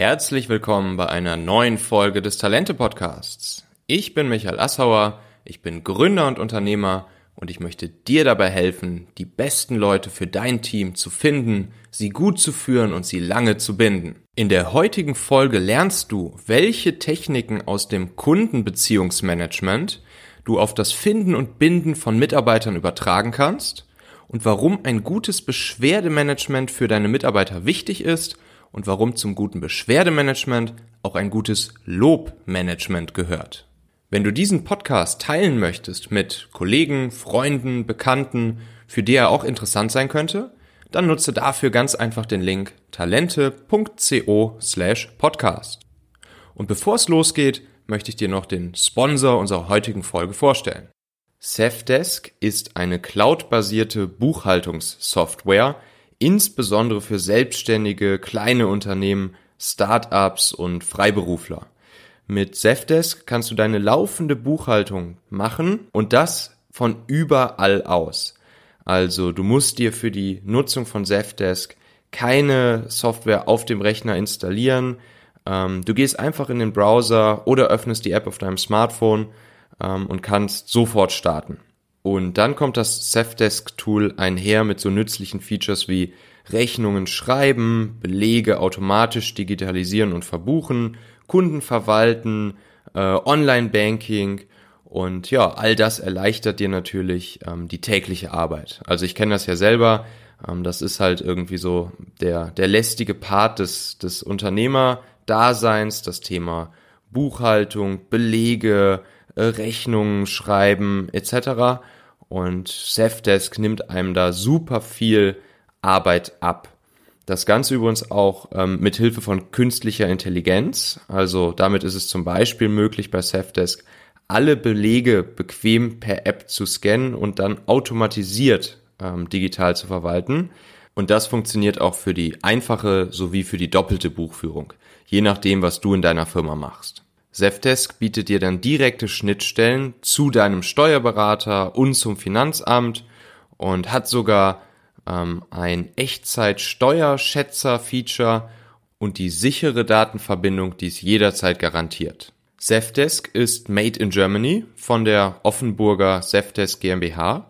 Herzlich willkommen bei einer neuen Folge des Talente Podcasts. Ich bin Michael Assauer, ich bin Gründer und Unternehmer und ich möchte dir dabei helfen, die besten Leute für dein Team zu finden, sie gut zu führen und sie lange zu binden. In der heutigen Folge lernst du, welche Techniken aus dem Kundenbeziehungsmanagement du auf das Finden und Binden von Mitarbeitern übertragen kannst und warum ein gutes Beschwerdemanagement für deine Mitarbeiter wichtig ist und warum zum guten Beschwerdemanagement auch ein gutes Lobmanagement gehört. Wenn du diesen Podcast teilen möchtest mit Kollegen, Freunden, Bekannten, für die er auch interessant sein könnte, dann nutze dafür ganz einfach den Link talente.co slash podcast. Und bevor es losgeht, möchte ich dir noch den Sponsor unserer heutigen Folge vorstellen. Safdesk ist eine cloudbasierte Buchhaltungssoftware, insbesondere für selbstständige kleine Unternehmen, Startups und Freiberufler. Mit Zefdesk kannst du deine laufende Buchhaltung machen und das von überall aus. Also du musst dir für die Nutzung von Zefdesk keine Software auf dem Rechner installieren. Ähm, du gehst einfach in den Browser oder öffnest die App auf deinem Smartphone ähm, und kannst sofort starten. Und dann kommt das Safdesk-Tool einher mit so nützlichen Features wie Rechnungen schreiben, Belege automatisch digitalisieren und verbuchen, Kunden verwalten, äh, Online-Banking und ja, all das erleichtert dir natürlich ähm, die tägliche Arbeit. Also ich kenne das ja selber, ähm, das ist halt irgendwie so der, der lästige Part des, des Unternehmerdaseins, das Thema Buchhaltung, Belege, Rechnungen schreiben etc. Und Safdesk nimmt einem da super viel Arbeit ab. Das Ganze übrigens auch ähm, mit Hilfe von künstlicher Intelligenz. Also damit ist es zum Beispiel möglich bei Safdesk alle Belege bequem per App zu scannen und dann automatisiert ähm, digital zu verwalten. Und das funktioniert auch für die einfache sowie für die doppelte Buchführung, je nachdem, was du in deiner Firma machst. Zefdesk bietet dir dann direkte Schnittstellen zu deinem Steuerberater und zum Finanzamt und hat sogar ähm, ein Echtzeit-Steuerschätzer-Feature und die sichere Datenverbindung, die es jederzeit garantiert. Zefdesk ist made in Germany von der Offenburger Zefdesk GmbH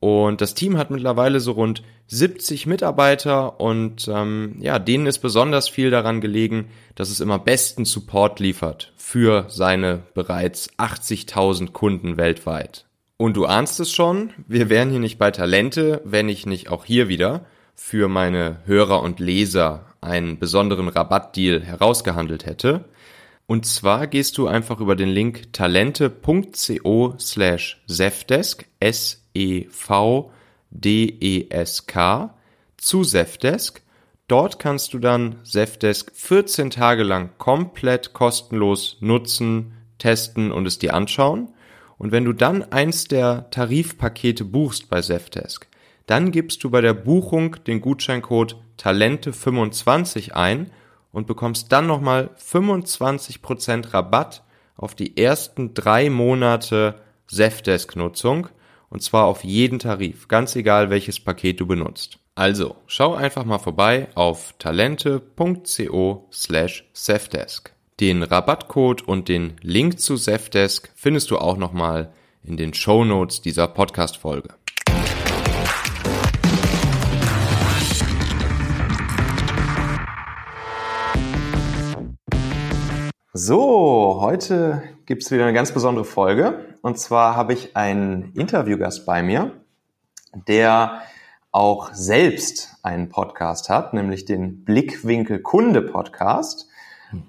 und das Team hat mittlerweile so rund 70 Mitarbeiter und ähm, ja, denen ist besonders viel daran gelegen, dass es immer besten Support liefert für seine bereits 80.000 Kunden weltweit. Und du ahnst es schon, wir wären hier nicht bei Talente, wenn ich nicht auch hier wieder für meine Hörer und Leser einen besonderen Rabattdeal herausgehandelt hätte. Und zwar gehst du einfach über den Link talente.co slash Zefdesk, S-E-V-D-E-S-K, zu Zefdesk. Dort kannst du dann Zefdesk 14 Tage lang komplett kostenlos nutzen, testen und es dir anschauen. Und wenn du dann eins der Tarifpakete buchst bei Zefdesk, dann gibst du bei der Buchung den Gutscheincode Talente25 ein und bekommst dann nochmal 25% Rabatt auf die ersten drei Monate Zefdesk-Nutzung und zwar auf jeden Tarif, ganz egal welches Paket du benutzt. Also, schau einfach mal vorbei auf talente.co slash Zefdesk. Den Rabattcode und den Link zu Zefdesk findest du auch nochmal in den Show Notes dieser Podcast-Folge. So, heute gibt es wieder eine ganz besondere Folge. Und zwar habe ich einen Interviewgast bei mir, der auch selbst einen Podcast hat, nämlich den Blickwinkel Kunde Podcast.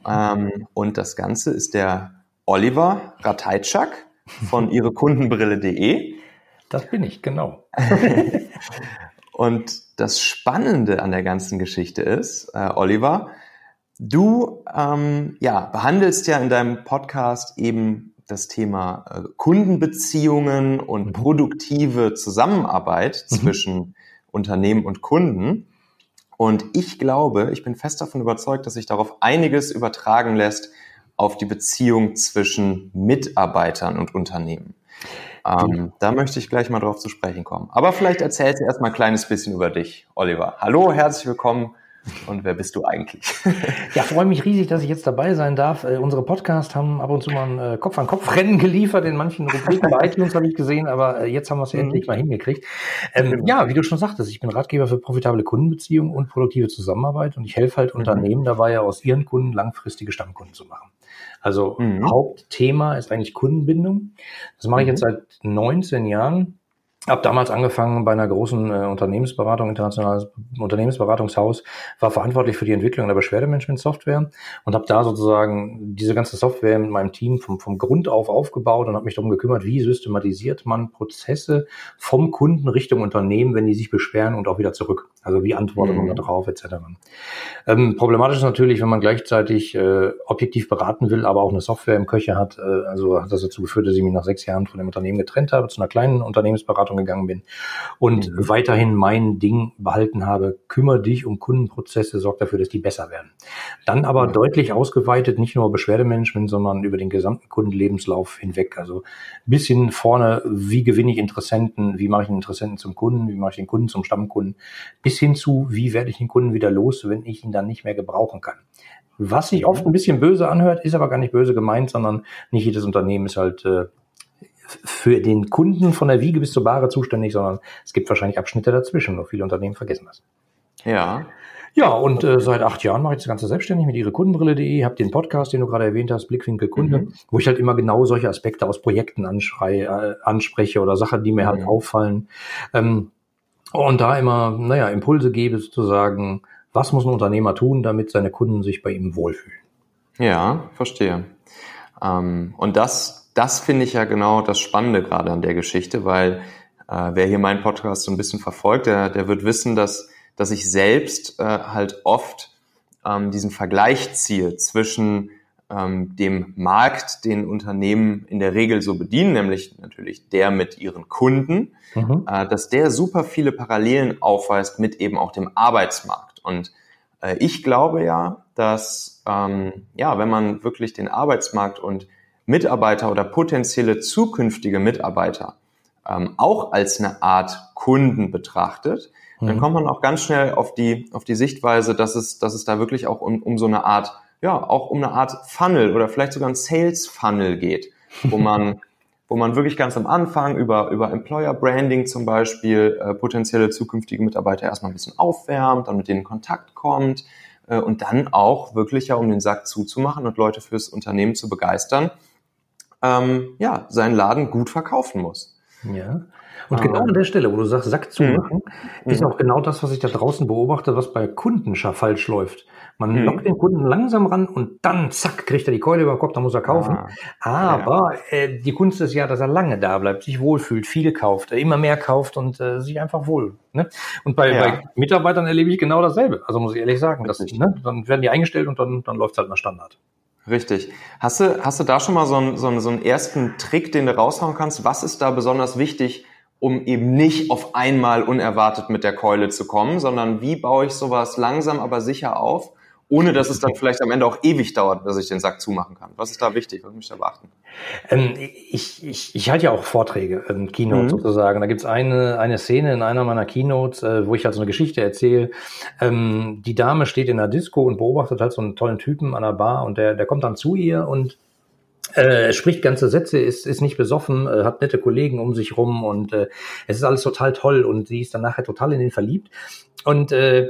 Ähm, und das Ganze ist der Oliver Rateitschak von ihrekundenbrille.de. Das bin ich, genau. und das Spannende an der ganzen Geschichte ist, äh, Oliver, du ähm, ja, behandelst ja in deinem Podcast eben das Thema äh, Kundenbeziehungen und mhm. produktive Zusammenarbeit mhm. zwischen Unternehmen und Kunden. Und ich glaube, ich bin fest davon überzeugt, dass sich darauf einiges übertragen lässt auf die Beziehung zwischen Mitarbeitern und Unternehmen. Ähm, da möchte ich gleich mal drauf zu sprechen kommen. Aber vielleicht erzählst du erstmal ein kleines bisschen über dich, Oliver. Hallo, herzlich willkommen und wer bist du eigentlich? ja, freue mich riesig, dass ich jetzt dabei sein darf. Äh, unsere Podcasts haben ab und zu mal ein äh, Kopf-an-Kopf-Rennen geliefert. In manchen Rubriken bei iTunes habe ich gesehen, aber äh, jetzt haben wir es mhm. endlich mal hingekriegt. Ähm, ja, wie du schon sagtest, ich bin Ratgeber für profitable Kundenbeziehungen und produktive Zusammenarbeit und ich helfe halt mhm. Unternehmen dabei, aus ihren Kunden langfristige Stammkunden zu machen. Also mhm. Hauptthema ist eigentlich Kundenbindung. Das mache ich jetzt mhm. seit 19 Jahren habe damals angefangen bei einer großen äh, Unternehmensberatung, internationales Unternehmensberatungshaus, war verantwortlich für die Entwicklung der Beschwerdemanagement-Software und habe da sozusagen diese ganze Software mit meinem Team vom, vom Grund auf aufgebaut und habe mich darum gekümmert, wie systematisiert man Prozesse vom Kunden Richtung Unternehmen, wenn die sich beschweren und auch wieder zurück. Also wie antwortet mhm. man darauf etc. Ähm, problematisch ist natürlich, wenn man gleichzeitig äh, objektiv beraten will, aber auch eine Software im Köcher hat. Äh, also hat das dazu geführt, dass ich mich nach sechs Jahren von dem Unternehmen getrennt habe, zu einer kleinen Unternehmensberatung Beratung gegangen bin und mhm. weiterhin mein Ding behalten habe, kümmere dich um Kundenprozesse, sorg dafür, dass die besser werden. Dann aber mhm. deutlich ausgeweitet, nicht nur Beschwerdemanagement, sondern über den gesamten Kundenlebenslauf hinweg. Also bis hin vorne, wie gewinne ich Interessenten, wie mache ich den Interessenten zum Kunden, wie mache ich den Kunden zum Stammkunden, bis hin zu, wie werde ich den Kunden wieder los, wenn ich ihn dann nicht mehr gebrauchen kann. Was sich oft ein bisschen böse anhört, ist aber gar nicht böse gemeint, sondern nicht jedes Unternehmen ist halt äh, für den Kunden von der Wiege bis zur Bahre zuständig, sondern es gibt wahrscheinlich Abschnitte dazwischen. Nur viele Unternehmen vergessen das. Ja. Ja, und äh, seit acht Jahren mache ich das Ganze selbstständig mit ihrekundenbrille.de, habe den Podcast, den du gerade erwähnt hast, Blickwinkel Kunde, mhm. wo ich halt immer genau solche Aspekte aus Projekten anschrei, äh, anspreche oder Sachen, die mir halt mhm. auffallen. Ähm, und da immer, naja, Impulse gebe sozusagen, was muss ein Unternehmer tun, damit seine Kunden sich bei ihm wohlfühlen. Ja, verstehe. Ähm, und das das finde ich ja genau das Spannende gerade an der Geschichte, weil äh, wer hier meinen Podcast so ein bisschen verfolgt, der, der wird wissen, dass, dass ich selbst äh, halt oft ähm, diesen Vergleich ziehe zwischen ähm, dem Markt, den Unternehmen in der Regel so bedienen, nämlich natürlich der mit ihren Kunden, mhm. äh, dass der super viele Parallelen aufweist mit eben auch dem Arbeitsmarkt. Und äh, ich glaube ja, dass ähm, ja, wenn man wirklich den Arbeitsmarkt und Mitarbeiter oder potenzielle zukünftige Mitarbeiter ähm, auch als eine Art Kunden betrachtet, mhm. dann kommt man auch ganz schnell auf die, auf die Sichtweise, dass es, dass es da wirklich auch um, um so eine Art, ja, auch um eine Art Funnel oder vielleicht sogar ein Sales Funnel geht, wo man, wo man wirklich ganz am Anfang über, über Employer Branding zum Beispiel äh, potenzielle zukünftige Mitarbeiter erstmal ein bisschen aufwärmt, dann mit denen in Kontakt kommt äh, und dann auch wirklich ja, um den Sack zuzumachen und Leute fürs Unternehmen zu begeistern, ähm, ja, seinen Laden gut verkaufen muss. Ja. Und ah. genau an der Stelle, wo du sagst, Sack zumachen, mhm. ist auch genau das, was ich da draußen beobachte, was bei Kunden falsch läuft. Man mhm. lockt den Kunden langsam ran und dann, zack, kriegt er die Keule über den Kopf, dann muss er kaufen. Ah. Aber ja. äh, die Kunst ist ja, dass er lange da bleibt, sich wohlfühlt, viel kauft, äh, immer mehr kauft und äh, sich einfach wohl. Ne? Und bei, ja. bei Mitarbeitern erlebe ich genau dasselbe. Also muss ich ehrlich sagen, das, ne? dann werden die eingestellt und dann, dann läuft es halt nach Standard. Richtig. Hast du, hast du da schon mal so einen, so, einen, so einen ersten Trick, den du raushauen kannst? Was ist da besonders wichtig, um eben nicht auf einmal unerwartet mit der Keule zu kommen, sondern wie baue ich sowas langsam aber sicher auf, ohne dass es dann vielleicht am Ende auch ewig dauert, bis ich den Sack zumachen kann. Was ist da wichtig? Was muss ich da beachten? Ähm, ich, ich, ich halte ja auch Vorträge, ähm, Keynotes mhm. sozusagen. Da gibt's eine, eine Szene in einer meiner Keynotes, äh, wo ich halt so eine Geschichte erzähle. Ähm, die Dame steht in der Disco und beobachtet halt so einen tollen Typen an der Bar und der, der kommt dann zu ihr und äh, spricht ganze Sätze, ist, ist nicht besoffen, äh, hat nette Kollegen um sich rum und äh, es ist alles total toll und sie ist dann nachher total in ihn verliebt. Und äh,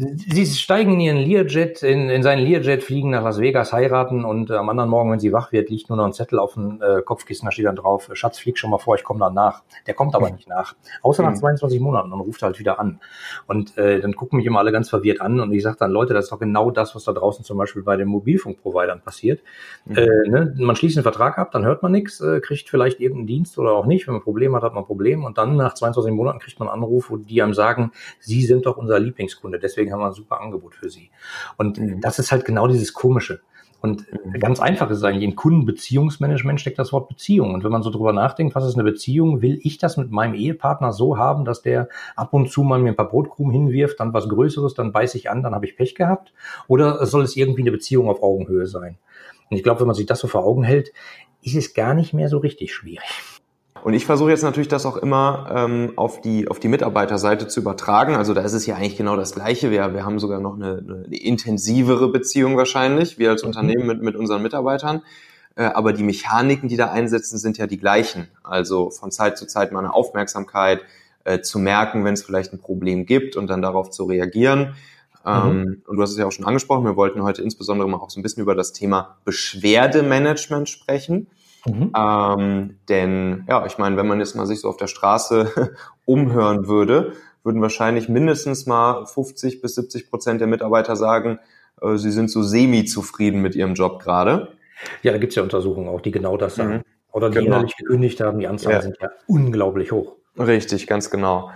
Sie steigen in ihren Learjet, in, in seinen Learjet, fliegen nach Las Vegas, heiraten und äh, am anderen Morgen, wenn sie wach wird, liegt nur noch ein Zettel auf dem äh, Kopfkissen, da steht dann drauf, Schatz, flieg schon mal vor, ich komme dann nach. Der kommt aber nicht nach. Außer nach 22 mhm. Monaten und ruft halt wieder an. Und äh, dann gucken mich immer alle ganz verwirrt an und ich sage dann, Leute, das ist doch genau das, was da draußen zum Beispiel bei den Mobilfunkprovidern passiert. Mhm. Äh, ne? Man schließt einen Vertrag ab, dann hört man nichts, äh, kriegt vielleicht irgendeinen Dienst oder auch nicht. Wenn man ein Problem hat, hat man ein Problem und dann nach 22 Monaten kriegt man einen Anruf, wo die einem sagen, Sie sind doch unser Lieblingskunde, deswegen deswegen haben wir ein super Angebot für sie. Und mhm. das ist halt genau dieses Komische. Und mhm. ganz einfach ist es eigentlich, in Kundenbeziehungsmanagement steckt das Wort Beziehung. Und wenn man so drüber nachdenkt, was ist eine Beziehung, will ich das mit meinem Ehepartner so haben, dass der ab und zu mal mir ein paar Brotkrumen hinwirft, dann was Größeres, dann beiß ich an, dann habe ich Pech gehabt? Oder soll es irgendwie eine Beziehung auf Augenhöhe sein? Und ich glaube, wenn man sich das so vor Augen hält, ist es gar nicht mehr so richtig schwierig. Und ich versuche jetzt natürlich das auch immer ähm, auf, die, auf die Mitarbeiterseite zu übertragen. Also da ist es ja eigentlich genau das Gleiche. Wir, wir haben sogar noch eine, eine intensivere Beziehung wahrscheinlich, wir als mhm. Unternehmen mit, mit unseren Mitarbeitern. Äh, aber die Mechaniken, die da einsetzen, sind ja die gleichen. Also von Zeit zu Zeit mal eine Aufmerksamkeit äh, zu merken, wenn es vielleicht ein Problem gibt und dann darauf zu reagieren. Mhm. Ähm, und du hast es ja auch schon angesprochen, wir wollten heute insbesondere mal auch so ein bisschen über das Thema Beschwerdemanagement sprechen. Mhm. Ähm, denn ja, ich meine, wenn man jetzt mal sich so auf der Straße umhören würde, würden wahrscheinlich mindestens mal 50 bis 70 Prozent der Mitarbeiter sagen, äh, sie sind so semi-zufrieden mit ihrem Job gerade. Ja, da gibt es ja Untersuchungen auch, die genau das sagen. Mhm. Oder die genau. innerlich gekündigt haben, die Anzahlen ja. sind ja unglaublich hoch. Richtig, ganz genau.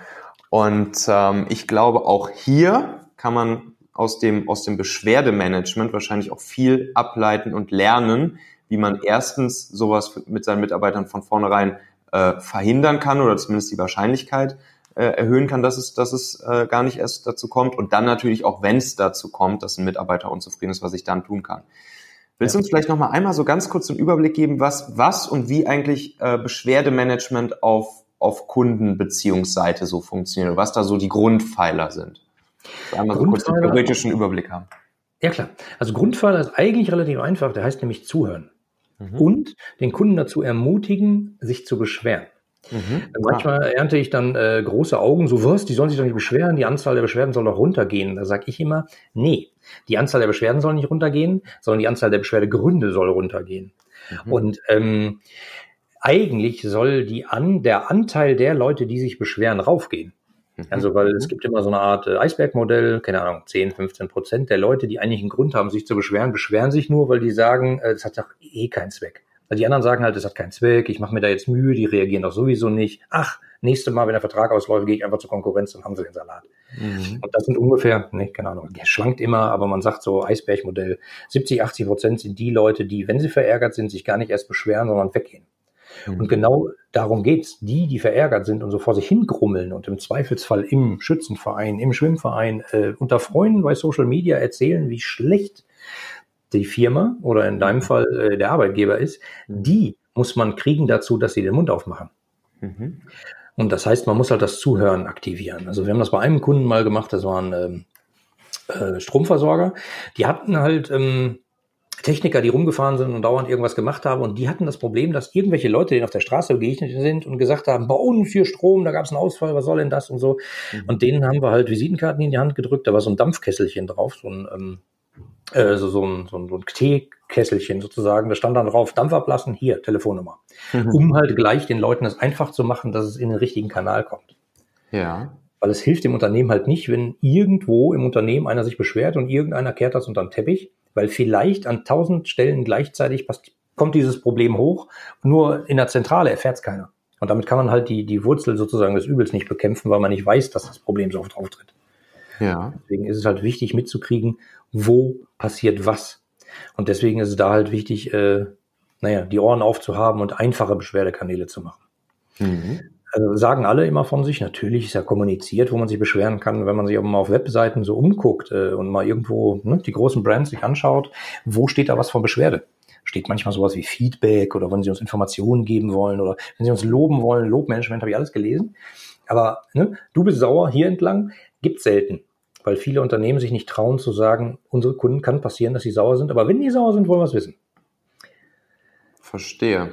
Und ähm, ich glaube, auch hier kann man aus dem, aus dem Beschwerdemanagement wahrscheinlich auch viel ableiten und lernen, wie man erstens sowas mit seinen Mitarbeitern von vornherein äh, verhindern kann oder zumindest die Wahrscheinlichkeit äh, erhöhen kann, dass es, dass es äh, gar nicht erst dazu kommt und dann natürlich auch, wenn es dazu kommt, dass ein Mitarbeiter unzufrieden ist, was ich dann tun kann. Willst du uns vielleicht noch mal einmal so ganz kurz einen Überblick geben, was, was und wie eigentlich äh, Beschwerdemanagement auf, auf Kundenbeziehungsseite so funktioniert, was da so die Grundpfeiler sind? Einmal so kurz den theoretischen Überblick haben. Ja klar. Also Grundpfeiler ist eigentlich relativ einfach. Der heißt nämlich zuhören mhm. und den Kunden dazu ermutigen, sich zu beschweren. Mhm. Manchmal ah. ernte ich dann äh, große Augen, so was, die sollen sich doch nicht beschweren, die Anzahl der Beschwerden soll doch runtergehen. Da sage ich immer, nee, die Anzahl der Beschwerden soll nicht runtergehen, sondern die Anzahl der Beschwerdegründe soll runtergehen. Mhm. Und ähm, eigentlich soll die an, der Anteil der Leute, die sich beschweren, raufgehen. Mhm. Also, weil es gibt immer so eine Art äh, Eisbergmodell, keine Ahnung, 10, 15 Prozent der Leute, die eigentlich einen Grund haben, sich zu beschweren, beschweren sich nur, weil die sagen, äh, es hat doch eh keinen Zweck. Weil die anderen sagen halt, es hat keinen Zweck, ich mache mir da jetzt Mühe, die reagieren doch sowieso nicht. Ach, nächste Mal, wenn der Vertrag ausläuft, gehe ich einfach zur Konkurrenz und haben sie den Salat. Mhm. Und das sind ungefähr, nee, keine Ahnung, schwankt immer, aber man sagt so Eisbergmodell, 70, 80 Prozent sind die Leute, die, wenn sie verärgert sind, sich gar nicht erst beschweren, sondern weggehen. Mhm. Und genau darum geht's. Die, die verärgert sind und so vor sich hingrummeln und im Zweifelsfall im Schützenverein, im Schwimmverein, äh, unter Freunden bei Social Media erzählen, wie schlecht die Firma oder in deinem mhm. Fall äh, der Arbeitgeber ist, mhm. die muss man kriegen dazu, dass sie den Mund aufmachen. Mhm. Und das heißt, man muss halt das Zuhören aktivieren. Also wir haben das bei einem Kunden mal gemacht, das waren ähm, äh, Stromversorger. Die hatten halt ähm, Techniker, die rumgefahren sind und dauernd irgendwas gemacht haben. Und die hatten das Problem, dass irgendwelche Leute denen auf der Straße begegnet sind und gesagt haben, bei uns hier Strom, da gab es einen Ausfall, was soll denn das und so. Mhm. Und denen haben wir halt Visitenkarten in die Hand gedrückt, da war so ein Dampfkesselchen drauf, so ein ähm, äh, so, so, ein, so, ein, so ein Teekesselchen sozusagen. Da stand dann drauf, Dampf ablassen, hier, Telefonnummer. Mhm. Um halt gleich den Leuten es einfach zu machen, dass es in den richtigen Kanal kommt. Ja. Weil es hilft dem Unternehmen halt nicht, wenn irgendwo im Unternehmen einer sich beschwert und irgendeiner kehrt das unter den Teppich, weil vielleicht an tausend Stellen gleichzeitig kommt dieses Problem hoch, nur in der Zentrale erfährt es keiner. Und damit kann man halt die, die Wurzel sozusagen des Übels nicht bekämpfen, weil man nicht weiß, dass das Problem so oft auftritt. Ja. Deswegen ist es halt wichtig mitzukriegen, wo passiert was. Und deswegen ist es da halt wichtig, äh, naja, die Ohren aufzuhaben und einfache Beschwerdekanäle zu machen. Mhm. Also sagen alle immer von sich, natürlich ist ja kommuniziert, wo man sich beschweren kann, wenn man sich auch mal auf Webseiten so umguckt äh, und mal irgendwo ne, die großen Brands sich anschaut, wo steht da was von Beschwerde? Steht manchmal sowas wie Feedback oder wenn sie uns Informationen geben wollen oder wenn sie uns loben wollen, Lobmanagement, habe ich alles gelesen. Aber ne, du bist sauer hier entlang, gibt's selten weil viele Unternehmen sich nicht trauen zu sagen, unsere Kunden kann passieren, dass sie sauer sind, aber wenn die sauer sind, wollen wir es wissen. Verstehe.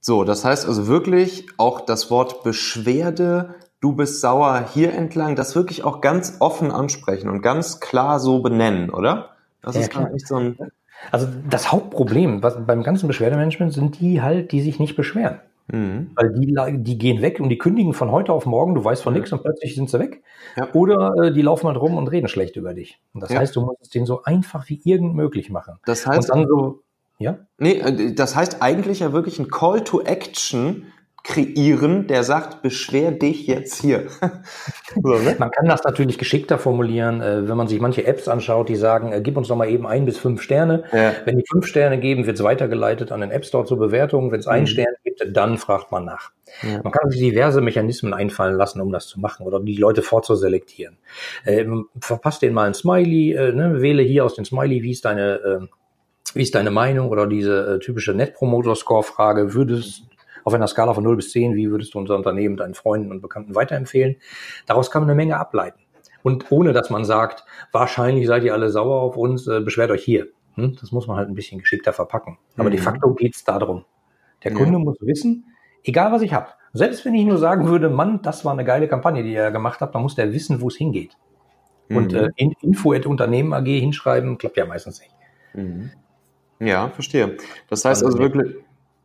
So, das heißt also wirklich auch das Wort Beschwerde, du bist sauer hier entlang, das wirklich auch ganz offen ansprechen und ganz klar so benennen, oder? Das ja, ist gar nicht so ein. Also das Hauptproblem was beim ganzen Beschwerdemanagement sind die halt, die sich nicht beschweren. Mhm. Weil die, die gehen weg und die kündigen von heute auf morgen, du weißt von ja. nichts und plötzlich sind sie weg. Ja. Oder äh, die laufen halt rum und reden schlecht über dich. Und das ja. heißt, du musst es denen so einfach wie irgend möglich machen. Das heißt, und dann so, ja? Nee, äh, das heißt eigentlich ja wirklich ein Call to Action kreieren, der sagt, beschwer dich jetzt hier. so, ne? Man kann das natürlich geschickter formulieren, äh, wenn man sich manche Apps anschaut, die sagen, äh, gib uns doch mal eben ein bis fünf Sterne. Ja. Wenn die fünf Sterne geben, wird es weitergeleitet an den App Store zur Bewertung. Wenn es einen mhm. Stern gibt, dann fragt man nach. Ja. Man kann sich diverse Mechanismen einfallen lassen, um das zu machen oder die Leute vorzuselektieren. Ähm, verpasst denen mal ein Smiley, äh, ne? wähle hier aus dem Smiley, wie ist deine, äh, wie ist deine Meinung oder diese äh, typische Net Promoter Score Frage, würdest auf einer Skala von 0 bis 10, wie würdest du unser Unternehmen deinen Freunden und Bekannten weiterempfehlen? Daraus kann man eine Menge ableiten. Und ohne dass man sagt, wahrscheinlich seid ihr alle sauer auf uns, äh, beschwert euch hier. Hm? Das muss man halt ein bisschen geschickter verpacken. Aber mhm. de facto geht's darum. Der Kunde ja. muss wissen, egal was ich habe, selbst wenn ich nur sagen würde, Mann, das war eine geile Kampagne, die ihr gemacht habt, dann muss der wissen, wo es hingeht. Mhm. Und äh, in, Info at Unternehmen AG hinschreiben, klappt ja meistens nicht. Mhm. Ja, verstehe. Das heißt also, also wirklich,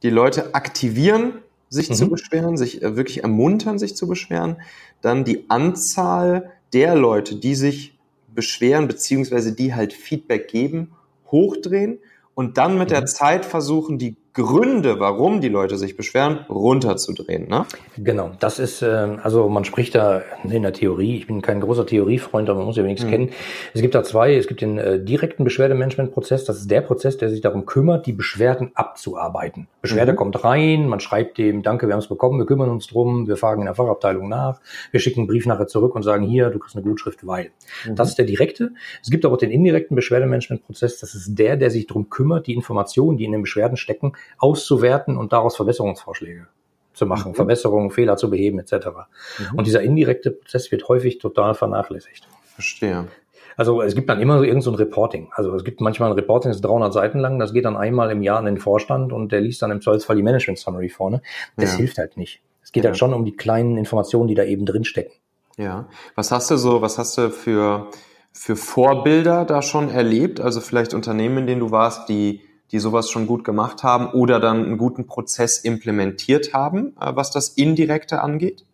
die Leute aktivieren, sich mhm. zu beschweren, sich äh, wirklich ermuntern, sich zu beschweren. Dann die Anzahl der Leute, die sich beschweren, beziehungsweise die halt Feedback geben, hochdrehen und dann mit mhm. der Zeit versuchen, die Gründe, warum die Leute sich beschweren, runterzudrehen. Ne? Genau, das ist, äh, also man spricht da in der Theorie, ich bin kein großer Theoriefreund, aber man muss ja wenigstens mhm. kennen. Es gibt da zwei, es gibt den äh, direkten Beschwerdemanagementprozess, das ist der Prozess, der sich darum kümmert, die Beschwerden abzuarbeiten. Beschwerde mhm. kommt rein, man schreibt dem, danke, wir haben es bekommen, wir kümmern uns drum, wir fragen in der Fachabteilung nach, wir schicken einen Brief nachher zurück und sagen, hier, du kriegst eine Gutschrift, weil. Mhm. Das ist der direkte. Es gibt aber auch den indirekten Beschwerdemanagementprozess, das ist der, der sich darum kümmert, die Informationen, die in den Beschwerden stecken, auszuwerten und daraus Verbesserungsvorschläge zu machen, mhm. Verbesserungen, Fehler zu beheben etc. Mhm. Und dieser indirekte Prozess wird häufig total vernachlässigt. Verstehe. Also es gibt dann immer so irgend so ein Reporting. Also es gibt manchmal ein Reporting, das ist 300 Seiten lang, das geht dann einmal im Jahr an den Vorstand und der liest dann im Zweifelsfall die Management Summary vorne. Das ja. hilft halt nicht. Es geht ja. halt schon um die kleinen Informationen, die da eben drin stecken. Ja. Was hast du so, was hast du für, für Vorbilder da schon erlebt? Also vielleicht Unternehmen, in denen du warst, die die sowas schon gut gemacht haben oder dann einen guten Prozess implementiert haben, äh, was das Indirekte angeht?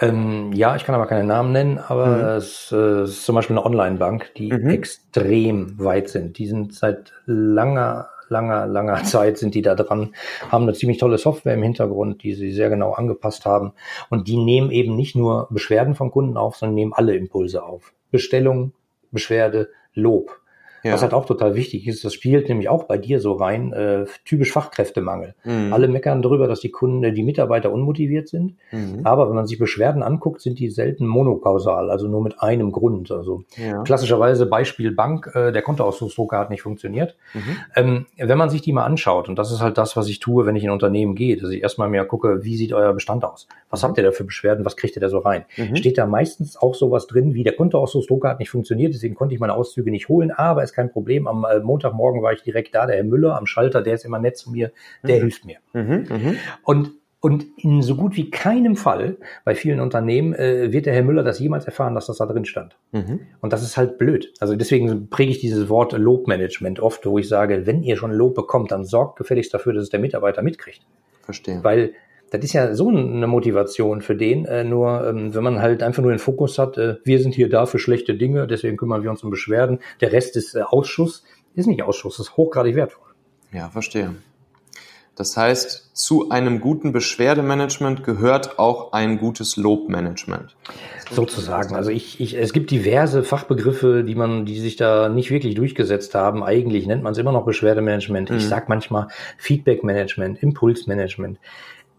Ähm, ja, ich kann aber keine Namen nennen, aber mhm. es äh, ist zum Beispiel eine Online-Bank, die mhm. extrem weit sind. Die sind seit langer, langer, langer Zeit sind die da dran, haben eine ziemlich tolle Software im Hintergrund, die sie sehr genau angepasst haben. Und die nehmen eben nicht nur Beschwerden von Kunden auf, sondern nehmen alle Impulse auf. Bestellung, Beschwerde, Lob. Ja. Was halt auch total wichtig ist, das spielt nämlich auch bei dir so rein, äh, typisch Fachkräftemangel. Mhm. Alle meckern darüber, dass die Kunden, äh, die Mitarbeiter unmotiviert sind. Mhm. Aber wenn man sich Beschwerden anguckt, sind die selten monokausal, also nur mit einem Grund. Also ja. klassischerweise Beispiel Bank, äh, der Kontoausdrucksdrucker hat nicht funktioniert. Mhm. Ähm, wenn man sich die mal anschaut, und das ist halt das, was ich tue, wenn ich in ein Unternehmen gehe, dass ich erstmal mir gucke, wie sieht euer Bestand aus? Was habt ihr da für Beschwerden? Was kriegt ihr da so rein? Mhm. Steht da meistens auch sowas drin, wie der Kontoausdrucksdrucker hat nicht funktioniert, deswegen konnte ich meine Auszüge nicht holen, aber es ist kein Problem. Am äh, Montagmorgen war ich direkt da, der Herr Müller am Schalter, der ist immer nett zu mir, der mhm. hilft mir. Mhm, mh. Und und in so gut wie keinem Fall bei vielen Unternehmen äh, wird der Herr Müller das jemals erfahren, dass das da drin stand. Mhm. Und das ist halt blöd. Also deswegen präge ich dieses Wort Lobmanagement oft, wo ich sage, wenn ihr schon Lob bekommt, dann sorgt gefälligst dafür, dass es der Mitarbeiter mitkriegt. Verstehe. Weil das ist ja so eine Motivation für den. Äh, nur ähm, wenn man halt einfach nur den Fokus hat, äh, wir sind hier da für schlechte Dinge, deswegen kümmern wir uns um Beschwerden. Der Rest ist äh, Ausschuss, ist nicht Ausschuss, ist hochgradig wertvoll. Ja, verstehe. Das heißt, zu einem guten Beschwerdemanagement gehört auch ein gutes Lobmanagement. Sozusagen. Also ich, ich, es gibt diverse Fachbegriffe, die man, die sich da nicht wirklich durchgesetzt haben. Eigentlich nennt man es immer noch Beschwerdemanagement. Mhm. Ich sag manchmal Feedbackmanagement, Impulsmanagement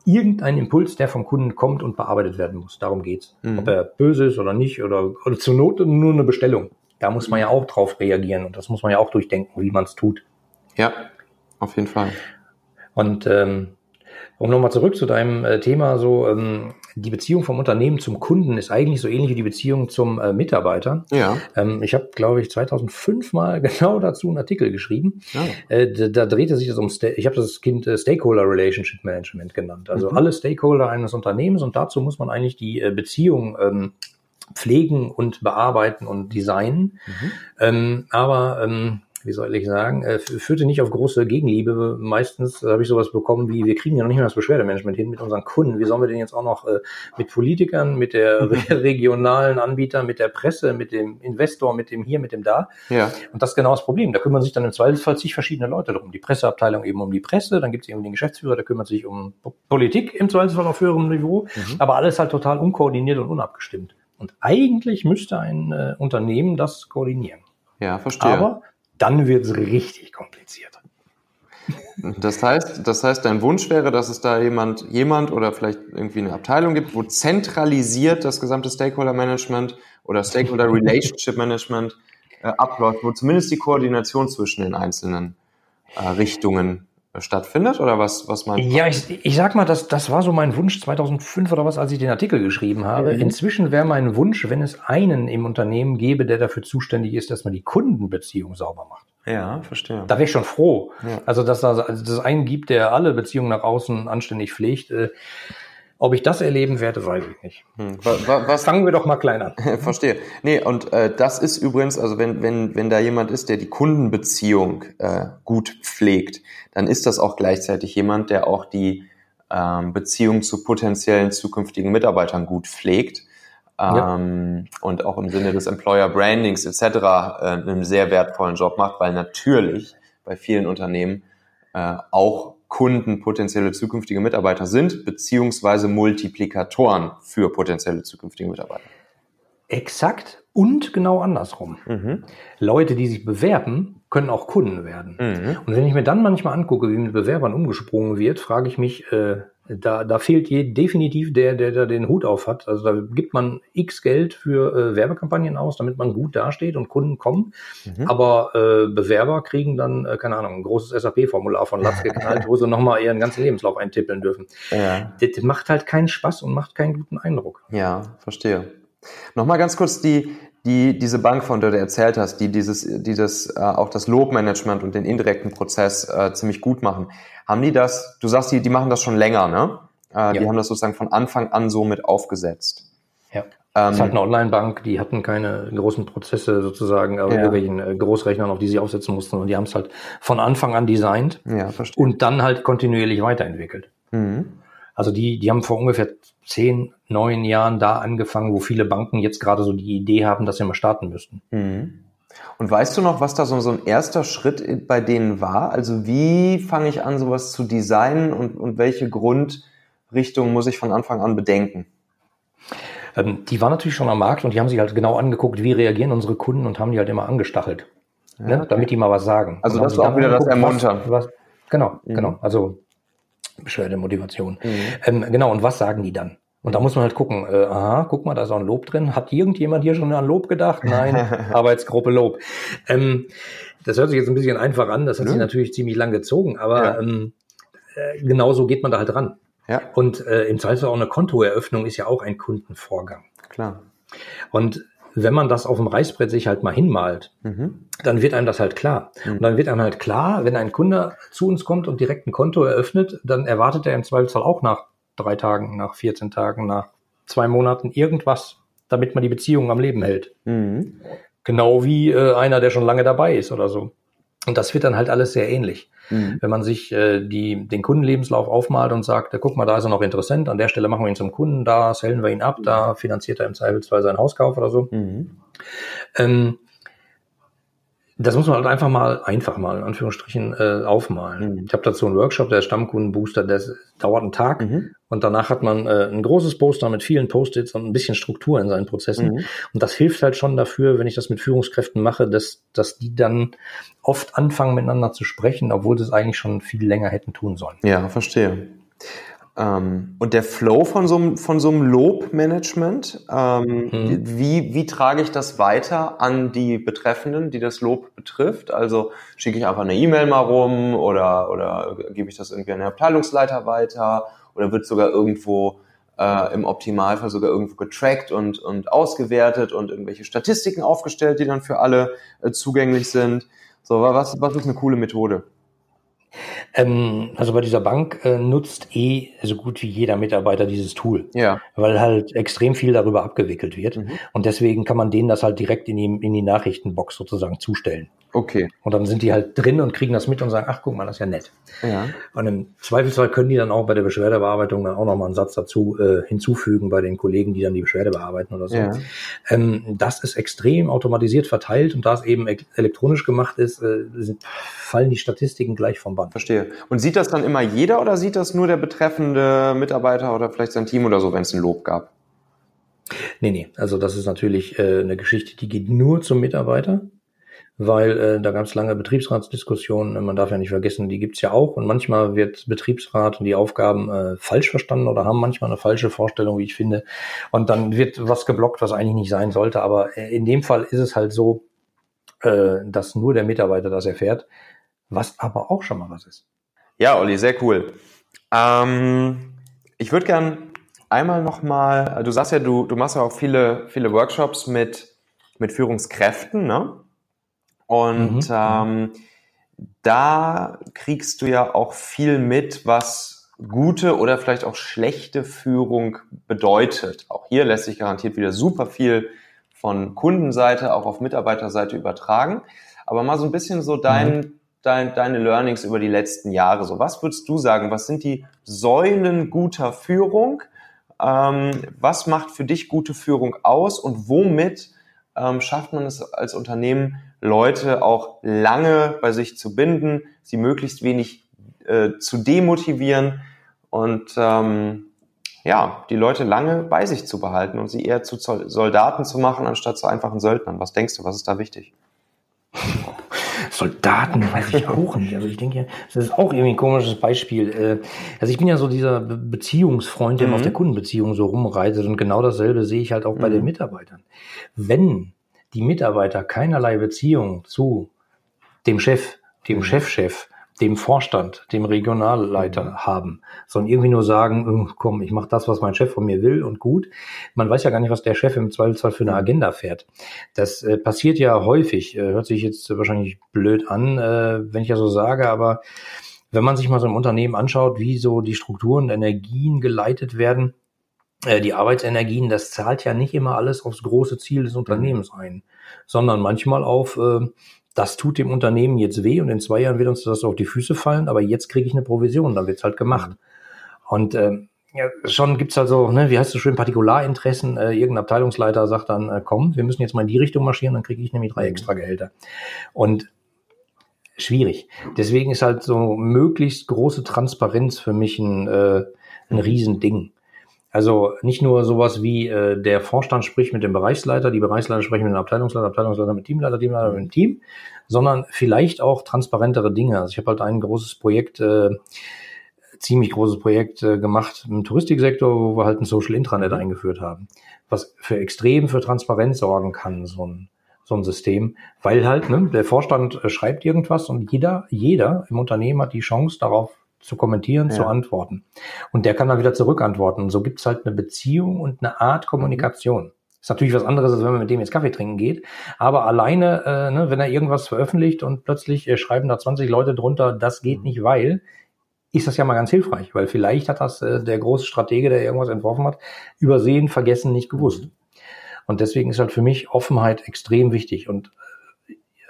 irgendein Impuls, der vom Kunden kommt und bearbeitet werden muss. Darum geht's. Mhm. Ob er böse ist oder nicht oder, oder zur Not nur eine Bestellung. Da muss man ja auch drauf reagieren und das muss man ja auch durchdenken, wie man es tut. Ja, auf jeden Fall. Und ähm, um nochmal zurück zu deinem äh, Thema, so ähm, die Beziehung vom Unternehmen zum Kunden ist eigentlich so ähnlich wie die Beziehung zum äh, Mitarbeiter. Ja. Ähm, ich habe, glaube ich, 2005 mal genau dazu einen Artikel geschrieben. Ja. Äh, da, da drehte sich das um, Sta ich habe das Kind äh, Stakeholder Relationship Management genannt. Also mhm. alle Stakeholder eines Unternehmens und dazu muss man eigentlich die äh, Beziehung ähm, pflegen und bearbeiten und designen. Mhm. Ähm, aber ähm, wie soll ich sagen, äh, führte nicht auf große Gegenliebe. Meistens habe ich sowas bekommen wie, wir kriegen ja noch nicht mehr das Beschwerdemanagement hin mit unseren Kunden. Wie sollen wir denn jetzt auch noch äh, mit Politikern, mit der regionalen Anbieter, mit der Presse, mit dem Investor, mit dem hier, mit dem da? Ja. Und das ist genau das Problem. Da kümmern sich dann im Zweifelsfall zig verschiedene Leute drum. Die Presseabteilung eben um die Presse, dann gibt es eben den Geschäftsführer, der kümmert sich um Politik im Zweifelsfall auf höherem Niveau, mhm. aber alles halt total unkoordiniert und unabgestimmt. Und eigentlich müsste ein äh, Unternehmen das koordinieren. Ja, verstehe. Aber dann wird es richtig kompliziert. Das heißt, das heißt, dein Wunsch wäre, dass es da jemand, jemand oder vielleicht irgendwie eine Abteilung gibt, wo zentralisiert das gesamte Stakeholder Management oder Stakeholder Relationship Management äh, abläuft, wo zumindest die Koordination zwischen den einzelnen äh, Richtungen stattfindet oder was, was man? Ja, ich, ich sag mal, das, das war so mein Wunsch 2005 oder was, als ich den Artikel geschrieben habe. Mhm. Inzwischen wäre mein Wunsch, wenn es einen im Unternehmen gäbe, der dafür zuständig ist, dass man die Kundenbeziehung sauber macht. Ja, verstehe. Da wäre ich schon froh. Ja. Also, dass da also das einen gibt, der alle Beziehungen nach außen anständig pflegt. Äh, ob ich das erleben werde, weiß ich nicht. Hm. Was, was, Fangen wir doch mal klein an. Verstehe. Nee, und äh, das ist übrigens, also wenn, wenn, wenn da jemand ist, der die Kundenbeziehung äh, gut pflegt, dann ist das auch gleichzeitig jemand, der auch die ähm, Beziehung zu potenziellen zukünftigen Mitarbeitern gut pflegt. Ähm, ja. und auch im Sinne des Employer Brandings etc. Äh, einen sehr wertvollen Job macht, weil natürlich bei vielen Unternehmen äh, auch Kunden potenzielle zukünftige Mitarbeiter sind, beziehungsweise Multiplikatoren für potenzielle zukünftige Mitarbeiter. Exakt und genau andersrum. Mhm. Leute, die sich bewerben, können auch Kunden werden. Mhm. Und wenn ich mir dann manchmal angucke, wie mit Bewerbern umgesprungen wird, frage ich mich, äh, da, da fehlt je definitiv der, der da den Hut auf hat. Also da gibt man x Geld für äh, Werbekampagnen aus, damit man gut dasteht und Kunden kommen. Mhm. Aber äh, Bewerber kriegen dann, äh, keine Ahnung, ein großes SAP-Formular von Latz geknallt, wo sie nochmal ihren ganzen Lebenslauf eintippeln dürfen. Ja. Das, das macht halt keinen Spaß und macht keinen guten Eindruck. Ja, verstehe. Nochmal ganz kurz die, die diese Bank, von der du erzählt hast, die dieses, die das äh, auch das Lobmanagement und den indirekten Prozess äh, ziemlich gut machen. Haben die das? Du sagst, die, die machen das schon länger, ne? Äh, ja. Die haben das sozusagen von Anfang an so mit aufgesetzt. Ja. Ähm, das ist halt eine Online-Bank, die hatten keine großen Prozesse sozusagen, aber ja. irgendwelchen äh, Großrechnern, auf die sie aufsetzen mussten. Und die haben es halt von Anfang an designt ja, verstehe. und dann halt kontinuierlich weiterentwickelt. Mhm. Also die, die haben vor ungefähr zehn, neun Jahren da angefangen, wo viele Banken jetzt gerade so die Idee haben, dass sie mal starten müssten. Mhm. Und weißt du noch, was da so, so ein erster Schritt bei denen war? Also wie fange ich an, sowas zu designen und, und welche Grundrichtung muss ich von Anfang an bedenken? Ähm, die waren natürlich schon am Markt und die haben sich halt genau angeguckt, wie reagieren unsere Kunden und haben die halt immer angestachelt, ja, ne? okay. damit die mal was sagen. Also das ist auch wieder das Ermuntern. Was, was, genau, mhm. genau. Also Beschwerdemotivation. Mhm. Ähm, genau, und was sagen die dann? Und da muss man halt gucken, äh, aha, guck mal, da ist auch ein Lob drin. Hat irgendjemand hier schon an Lob gedacht? Nein, Arbeitsgruppe Lob. Ähm, das hört sich jetzt ein bisschen einfach an, das hat ja. sich natürlich ziemlich lang gezogen, aber ja. ähm, äh, genauso geht man da halt ran. Ja. Und äh, im Zweifel auch eine Kontoeröffnung ist ja auch ein Kundenvorgang. Klar. Und wenn man das auf dem Reißbrett sich halt mal hinmalt, mhm. dann wird einem das halt klar. Mhm. Und dann wird einem halt klar, wenn ein Kunde zu uns kommt und direkt ein Konto eröffnet, dann erwartet er im Zweifelsfall auch nach drei Tagen, nach 14 Tagen, nach zwei Monaten irgendwas, damit man die Beziehung am Leben hält. Mhm. Genau wie äh, einer, der schon lange dabei ist oder so. Und das wird dann halt alles sehr ähnlich. Mhm. Wenn man sich äh, die, den Kundenlebenslauf aufmalt und sagt, guck mal, da ist er noch interessant, an der Stelle machen wir ihn zum Kunden, da sellen wir ihn ab, da finanziert er im Zweifelsfall seinen Hauskauf oder so. Mhm. Ähm, das muss man halt einfach mal, einfach mal, in Anführungsstrichen, äh, aufmalen. Mhm. Ich habe dazu einen Workshop, der Stammkundenbooster, der dauert einen Tag mhm. und danach hat man äh, ein großes Poster mit vielen Post-its und ein bisschen Struktur in seinen Prozessen. Mhm. Und das hilft halt schon dafür, wenn ich das mit Führungskräften mache, dass, dass die dann oft anfangen miteinander zu sprechen, obwohl sie es eigentlich schon viel länger hätten tun sollen. Ja, verstehe. Ähm, und der Flow von so einem, von so einem Lobmanagement, ähm, mhm. wie, wie trage ich das weiter an die Betreffenden, die das Lob betrifft? Also schicke ich einfach eine E-Mail mal rum oder, oder gebe ich das irgendwie an den Abteilungsleiter weiter oder wird sogar irgendwo äh, im Optimalfall sogar irgendwo getrackt und, und ausgewertet und irgendwelche Statistiken aufgestellt, die dann für alle äh, zugänglich sind. So, was, was ist eine coole Methode? Ähm, also bei dieser Bank äh, nutzt eh so gut wie jeder Mitarbeiter dieses Tool. Ja. Weil halt extrem viel darüber abgewickelt wird. Mhm. Und deswegen kann man denen das halt direkt in die, in die Nachrichtenbox sozusagen zustellen. Okay. Und dann sind die halt drin und kriegen das mit und sagen, ach guck mal, das ist ja nett. Ja. Und im Zweifelsfall können die dann auch bei der Beschwerdebearbeitung dann auch nochmal einen Satz dazu äh, hinzufügen bei den Kollegen, die dann die Beschwerde bearbeiten oder so. Ja. Ähm, das ist extrem automatisiert verteilt und da es eben elektronisch gemacht ist, äh, sind, fallen die Statistiken gleich vom Band. Verstehe. Und sieht das dann immer jeder oder sieht das nur der betreffende Mitarbeiter oder vielleicht sein Team oder so, wenn es ein Lob gab? Nee, nee. Also das ist natürlich äh, eine Geschichte, die geht nur zum Mitarbeiter weil äh, da gab es lange Betriebsratsdiskussionen. Man darf ja nicht vergessen, die gibt's ja auch. Und manchmal wird Betriebsrat und die Aufgaben äh, falsch verstanden oder haben manchmal eine falsche Vorstellung, wie ich finde. Und dann wird was geblockt, was eigentlich nicht sein sollte. Aber äh, in dem Fall ist es halt so, äh, dass nur der Mitarbeiter das erfährt, was aber auch schon mal was ist. Ja, Olli, sehr cool. Ähm, ich würde gern einmal nochmal, du sagst ja, du, du machst ja auch viele, viele Workshops mit, mit Führungskräften, ne? Und mhm. ähm, da kriegst du ja auch viel mit, was gute oder vielleicht auch schlechte Führung bedeutet. Auch hier lässt sich garantiert wieder super viel von Kundenseite auch auf Mitarbeiterseite übertragen. Aber mal so ein bisschen so dein, mhm. dein, deine Learnings über die letzten Jahre. So, was würdest du sagen? Was sind die Säulen guter Führung? Ähm, was macht für dich gute Führung aus und womit ähm, schafft man es als Unternehmen, Leute auch lange bei sich zu binden, sie möglichst wenig äh, zu demotivieren und ähm, ja, die Leute lange bei sich zu behalten und sie eher zu Soldaten zu machen, anstatt zu einfachen Söldnern. Was denkst du, was ist da wichtig? Soldaten weiß ich auch nicht. Also ich denke, das ist auch irgendwie ein komisches Beispiel. Äh, also ich bin ja so dieser Beziehungsfreund, der mhm. auf der Kundenbeziehung so rumreitet und genau dasselbe sehe ich halt auch bei mhm. den Mitarbeitern. Wenn die Mitarbeiter keinerlei Beziehung zu dem Chef, dem mhm. Chefchef, dem Vorstand, dem Regionalleiter mhm. haben, sondern irgendwie nur sagen, hm, komm, ich mache das, was mein Chef von mir will und gut. Man weiß ja gar nicht, was der Chef im Zweifelsfall für eine Agenda fährt. Das äh, passiert ja häufig, äh, hört sich jetzt wahrscheinlich blöd an, äh, wenn ich ja so sage, aber wenn man sich mal so ein Unternehmen anschaut, wie so die Strukturen, Energien geleitet werden, die Arbeitsenergien, das zahlt ja nicht immer alles aufs große Ziel des Unternehmens ein, sondern manchmal auf äh, das tut dem Unternehmen jetzt weh und in zwei Jahren wird uns das auf die Füße fallen, aber jetzt kriege ich eine Provision, dann wird's halt gemacht. Mhm. Und äh, ja, schon gibt's also, ne, wie heißt es schön, Partikularinteressen. Äh, irgendein Abteilungsleiter sagt dann, äh, komm, wir müssen jetzt mal in die Richtung marschieren, dann kriege ich nämlich drei mhm. extra Gehälter. Und schwierig. Deswegen ist halt so möglichst große Transparenz für mich ein, äh, ein Riesending. Also nicht nur sowas wie äh, der Vorstand spricht mit dem Bereichsleiter, die Bereichsleiter sprechen mit dem Abteilungsleiter, Abteilungsleiter mit Teamleiter, Teamleiter mit dem Team, sondern vielleicht auch transparentere Dinge. Also ich habe halt ein großes Projekt, äh, ziemlich großes Projekt äh, gemacht im Touristiksektor, wo wir halt ein Social Intranet eingeführt haben, was für extrem für Transparenz sorgen kann, so ein so ein System, weil halt ne, der Vorstand äh, schreibt irgendwas und jeder, jeder im Unternehmen hat die Chance darauf zu kommentieren, ja. zu antworten. Und der kann dann wieder zurückantworten. Und so gibt's halt eine Beziehung und eine Art Kommunikation. Ist natürlich was anderes, als wenn man mit dem jetzt Kaffee trinken geht. Aber alleine, äh, ne, wenn er irgendwas veröffentlicht und plötzlich äh, schreiben da 20 Leute drunter, das geht mhm. nicht, weil, ist das ja mal ganz hilfreich, weil vielleicht hat das äh, der große Stratege, der irgendwas entworfen hat, übersehen, vergessen, nicht gewusst. Mhm. Und deswegen ist halt für mich Offenheit extrem wichtig. Und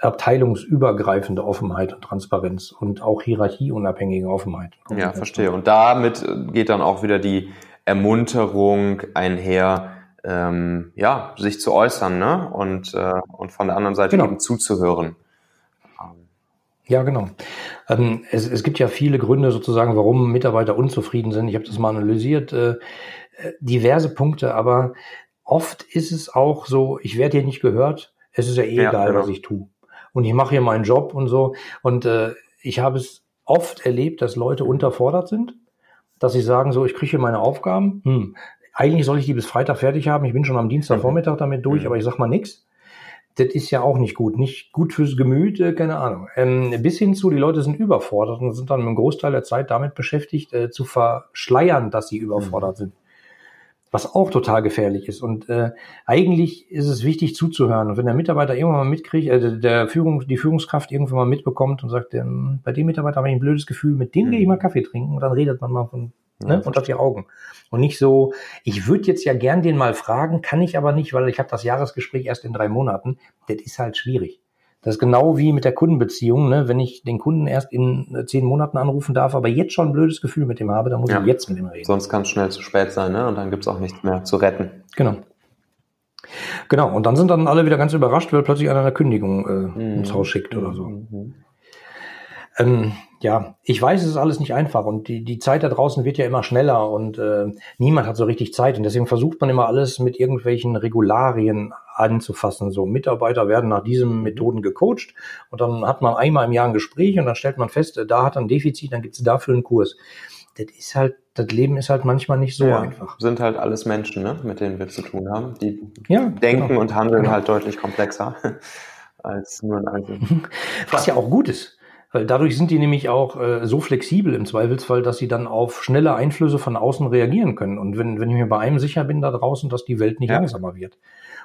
abteilungsübergreifende Offenheit und Transparenz und auch hierarchieunabhängige Offenheit. Ja, verstehe. Und damit geht dann auch wieder die Ermunterung einher, ähm, ja, sich zu äußern, ne? Und, äh, und von der anderen Seite genau. eben zuzuhören. Ja, genau. Ähm, es, es gibt ja viele Gründe sozusagen, warum Mitarbeiter unzufrieden sind. Ich habe das mal analysiert, äh, äh, diverse Punkte, aber oft ist es auch so, ich werde hier nicht gehört, es ist ja eh ja, egal, genau. was ich tue und ich mache hier meinen Job und so. Und äh, ich habe es oft erlebt, dass Leute unterfordert sind, dass sie sagen so, ich kriege hier meine Aufgaben. Hm, eigentlich soll ich die bis Freitag fertig haben. Ich bin schon am Dienstagvormittag damit durch, mhm. aber ich sag mal nix. Das ist ja auch nicht gut. Nicht gut fürs Gemüt, äh, keine Ahnung. Ähm, bis hin zu, die Leute sind überfordert und sind dann im Großteil der Zeit damit beschäftigt, äh, zu verschleiern, dass sie überfordert mhm. sind was auch total gefährlich ist. Und äh, eigentlich ist es wichtig zuzuhören. Und wenn der Mitarbeiter irgendwann mal mitkriegt, äh, der Führung, die Führungskraft irgendwann mal mitbekommt und sagt, ähm, bei dem Mitarbeiter habe ich ein blödes Gefühl, mit dem mhm. gehe ich mal Kaffee trinken und dann redet man mal von ne, unter die Augen. Und nicht so, ich würde jetzt ja gern den mal fragen, kann ich aber nicht, weil ich habe das Jahresgespräch erst in drei Monaten. Das ist halt schwierig. Das ist genau wie mit der Kundenbeziehung. Ne? Wenn ich den Kunden erst in äh, zehn Monaten anrufen darf, aber jetzt schon ein blödes Gefühl mit dem habe, dann muss ja. ich jetzt mit ihm reden. Sonst kann es schnell zu spät sein ne? und dann gibt's auch nichts mehr zu retten. Genau. Genau, und dann sind dann alle wieder ganz überrascht, weil plötzlich einer eine Kündigung äh, mhm. ins Haus schickt oder so. Mhm. Ähm, ja, ich weiß, es ist alles nicht einfach und die, die Zeit da draußen wird ja immer schneller und äh, niemand hat so richtig Zeit und deswegen versucht man immer alles mit irgendwelchen Regularien anzufassen. So Mitarbeiter werden nach diesen Methoden gecoacht und dann hat man einmal im Jahr ein Gespräch und dann stellt man fest, da hat er ein Defizit, dann gibt es dafür einen Kurs. Das ist halt, das Leben ist halt manchmal nicht so ja, einfach. Sind halt alles Menschen, ne, mit denen wir zu tun haben. Die ja, denken genau. und handeln genau. halt deutlich komplexer als nur ein Einzelnen. Was ja auch gut ist Weil dadurch sind die nämlich auch äh, so flexibel im Zweifelsfall, dass sie dann auf schnelle Einflüsse von außen reagieren können. Und wenn, wenn ich mir bei einem sicher bin da draußen, dass die Welt nicht ja. langsamer wird.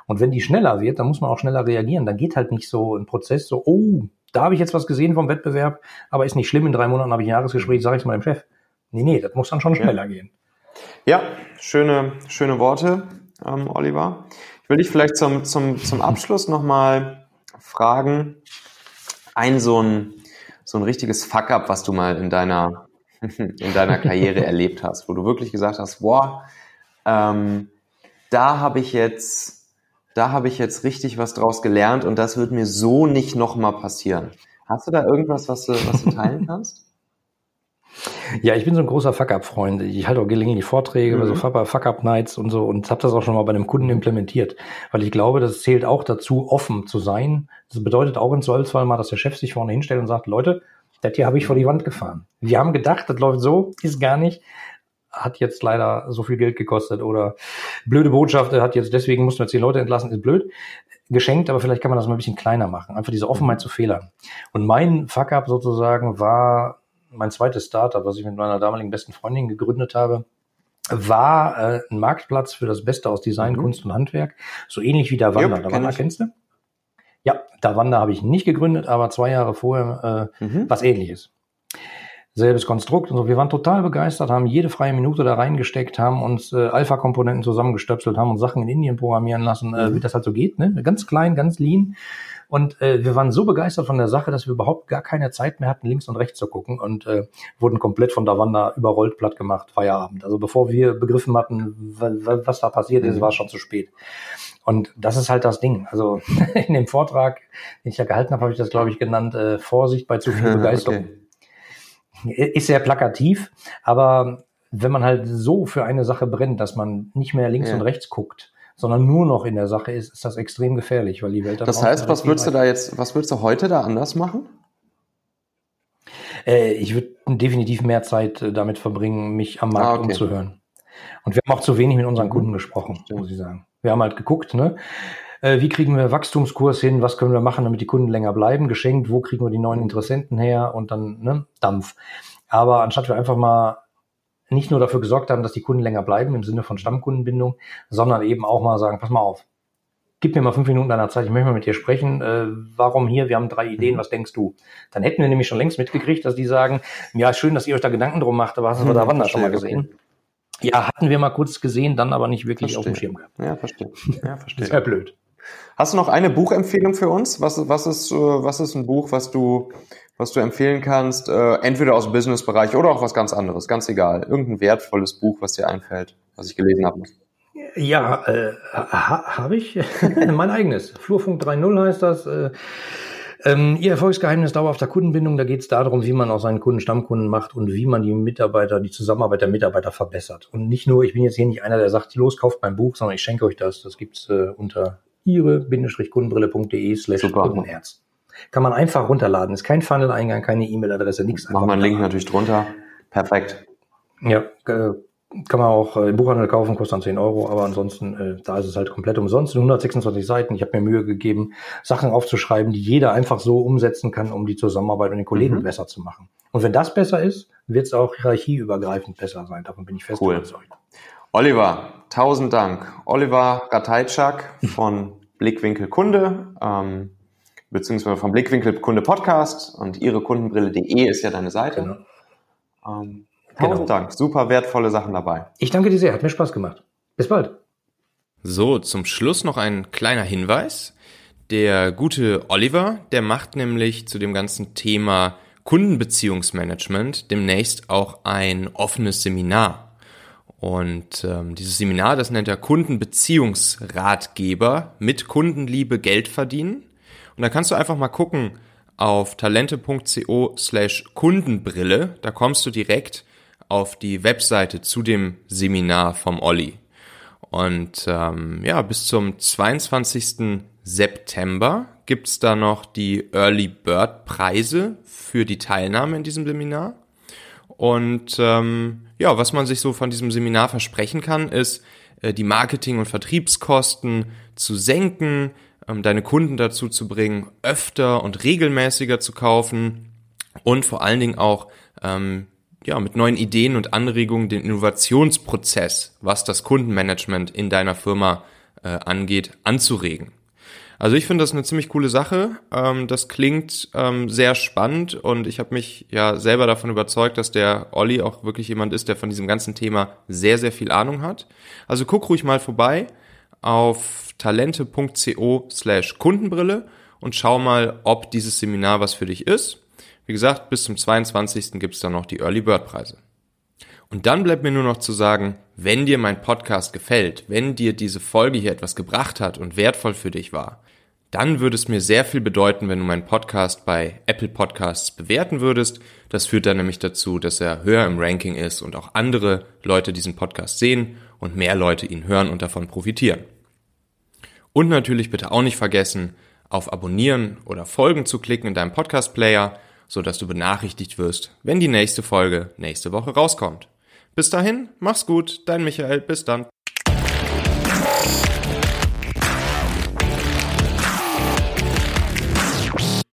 Und wenn die schneller wird, dann muss man auch schneller reagieren. Dann geht halt nicht so ein Prozess so, oh, da habe ich jetzt was gesehen vom Wettbewerb, aber ist nicht schlimm, in drei Monaten habe ich ein Jahresgespräch, sage ich es mal dem Chef. Nee, nee, das muss dann schon schneller ja. gehen. Ja, schöne, schöne Worte, ähm, Oliver. Ich will dich vielleicht zum, zum, zum Abschluss nochmal fragen, ein so ein so ein richtiges Fuck-up, was du mal in deiner, in deiner Karriere erlebt hast, wo du wirklich gesagt hast, boah, ähm, da habe ich jetzt, da habe ich jetzt richtig was draus gelernt und das wird mir so nicht nochmal passieren. Hast du da irgendwas, was du, was du teilen kannst? Ja, ich bin so ein großer Fuck-Up-Freund. Ich halte auch gelegentlich Vorträge mhm. über so Fuck-Up-Nights und so und habe das auch schon mal bei einem Kunden implementiert, weil ich glaube, das zählt auch dazu, offen zu sein. Das bedeutet auch im Zweifelsfall mal, dass der Chef sich vorne hinstellt und sagt, Leute, das hier habe ich vor die Wand gefahren. Wir haben gedacht, das läuft so, ist gar nicht. Hat jetzt leider so viel Geld gekostet oder blöde Botschaft, hat jetzt deswegen mussten wir die Leute entlassen, ist blöd. Geschenkt, aber vielleicht kann man das mal ein bisschen kleiner machen. Einfach diese Offenheit zu Fehlern. Und mein Fuck-up sozusagen war mein zweites Startup, was ich mit meiner damaligen besten Freundin gegründet habe, war äh, ein Marktplatz für das Beste aus Design, mhm. Kunst und Handwerk. So ähnlich wie der Wander. Davanda kennst du? Ja, der Wander habe ich nicht gegründet, aber zwei Jahre vorher äh, mhm. was ähnliches. Selbes Konstrukt und so. Wir waren total begeistert, haben jede freie Minute da reingesteckt, haben uns äh, Alpha-Komponenten zusammengestöpselt, haben uns Sachen in Indien programmieren lassen, äh, mhm. wie das halt so geht, ne? Ganz klein, ganz lean. Und äh, wir waren so begeistert von der Sache, dass wir überhaupt gar keine Zeit mehr hatten, links und rechts zu gucken und äh, wurden komplett von Davanda überrollt, platt gemacht, Feierabend. Also bevor wir begriffen hatten, was da passiert ist, mhm. war es schon zu spät. Und das ist halt das Ding. Also in dem Vortrag, den ich ja gehalten habe, habe ich das, glaube ich, genannt, äh, Vorsicht bei zu viel Begeisterung. Okay. Ist sehr plakativ, aber wenn man halt so für eine Sache brennt, dass man nicht mehr links ja. und rechts guckt, sondern nur noch in der Sache ist, ist das extrem gefährlich, weil die Welt dann Das heißt, was würdest du da jetzt, was würdest du heute da anders machen? Äh, ich würde definitiv mehr Zeit äh, damit verbringen, mich am Markt ah, okay. umzuhören. Und wir haben auch zu wenig mit unseren Kunden gesprochen, muss ich sagen. Wir haben halt geguckt, ne? Äh, wie kriegen wir Wachstumskurs hin? Was können wir machen, damit die Kunden länger bleiben? Geschenkt, wo kriegen wir die neuen Interessenten her? Und dann ne, Dampf. Aber anstatt wir einfach mal nicht nur dafür gesorgt haben, dass die Kunden länger bleiben im Sinne von Stammkundenbindung, sondern eben auch mal sagen, pass mal auf, gib mir mal fünf Minuten deiner Zeit, ich möchte mal mit dir sprechen. Äh, warum hier? Wir haben drei Ideen, mhm. was denkst du? Dann hätten wir nämlich schon längst mitgekriegt, dass die sagen, ja, schön, dass ihr euch da Gedanken drum macht, aber hast du hm, da Wander schon mal gesehen? Ja, hatten wir mal kurz gesehen, dann aber nicht wirklich verstehe. auf dem Schirm gehabt. Ja, verstehe. Ja, verstehe. Sehr blöd. Hast du noch eine Buchempfehlung für uns? Was, was, ist, äh, was ist ein Buch, was du was du empfehlen kannst, äh, entweder aus dem Businessbereich oder auch was ganz anderes, ganz egal. Irgendein wertvolles Buch, was dir einfällt, was ich gelesen habe. Ja, äh, ha, habe ich. mein eigenes. Flurfunk 3.0 heißt das. Äh, ähm, Ihr Erfolgsgeheimnis dauerhafter Kundenbindung, da geht es darum, wie man aus seinen Kunden Stammkunden macht und wie man die Mitarbeiter, die Zusammenarbeit der Mitarbeiter verbessert. Und nicht nur, ich bin jetzt hier nicht einer, der sagt, los, kauft mein Buch, sondern ich schenke euch das. Das gibt's äh, unter ihre-kundenbrille.de slash Kundenherz. Kann man einfach runterladen. Ist kein Funnel-Eingang, keine E-Mail-Adresse, nichts. Machen wir einen Link natürlich drunter. Perfekt. Ja, äh, kann man auch äh, im Buchhandel kaufen, kostet dann 10 Euro, aber ansonsten, äh, da ist es halt komplett umsonst. 126 Seiten. Ich habe mir Mühe gegeben, Sachen aufzuschreiben, die jeder einfach so umsetzen kann, um die Zusammenarbeit und den Kollegen mhm. besser zu machen. Und wenn das besser ist, wird es auch hierarchieübergreifend besser sein. Davon bin ich fest cool. überzeugt. Oliver, tausend Dank. Oliver Rateitschak von Blickwinkel Kunde. Ähm, beziehungsweise vom Blickwinkel Kunde Podcast und ihrekundenbrille.de ist ja deine Seite. Genau. Ähm, tausend genau. Dank, super wertvolle Sachen dabei. Ich danke dir sehr, hat mir Spaß gemacht. Bis bald. So, zum Schluss noch ein kleiner Hinweis. Der gute Oliver, der macht nämlich zu dem ganzen Thema Kundenbeziehungsmanagement demnächst auch ein offenes Seminar. Und ähm, dieses Seminar, das nennt er Kundenbeziehungsratgeber mit Kundenliebe Geld verdienen. Und da kannst du einfach mal gucken auf talente.co slash Kundenbrille. Da kommst du direkt auf die Webseite zu dem Seminar vom Olli. Und ähm, ja, bis zum 22. September gibt's da noch die Early Bird Preise für die Teilnahme in diesem Seminar. Und ähm, ja, was man sich so von diesem Seminar versprechen kann, ist, äh, die Marketing- und Vertriebskosten zu senken, ähm, deine Kunden dazu zu bringen, öfter und regelmäßiger zu kaufen, und vor allen Dingen auch ähm, ja, mit neuen Ideen und Anregungen den Innovationsprozess, was das Kundenmanagement in deiner Firma äh, angeht, anzuregen. Also ich finde das eine ziemlich coole Sache. Ähm, das klingt ähm, sehr spannend und ich habe mich ja selber davon überzeugt, dass der Olli auch wirklich jemand ist, der von diesem ganzen Thema sehr, sehr viel Ahnung hat. Also guck ruhig mal vorbei auf talente.co slash Kundenbrille und schau mal, ob dieses Seminar was für dich ist. Wie gesagt, bis zum 22. gibt es dann noch die Early Bird Preise. Und dann bleibt mir nur noch zu sagen, wenn dir mein Podcast gefällt, wenn dir diese Folge hier etwas gebracht hat und wertvoll für dich war, dann würde es mir sehr viel bedeuten, wenn du meinen Podcast bei Apple Podcasts bewerten würdest. Das führt dann nämlich dazu, dass er höher im Ranking ist und auch andere Leute diesen Podcast sehen und mehr Leute ihn hören und davon profitieren. Und natürlich bitte auch nicht vergessen, auf Abonnieren oder Folgen zu klicken in deinem Podcast-Player, so dass du benachrichtigt wirst, wenn die nächste Folge nächste Woche rauskommt. Bis dahin, mach's gut, dein Michael, bis dann.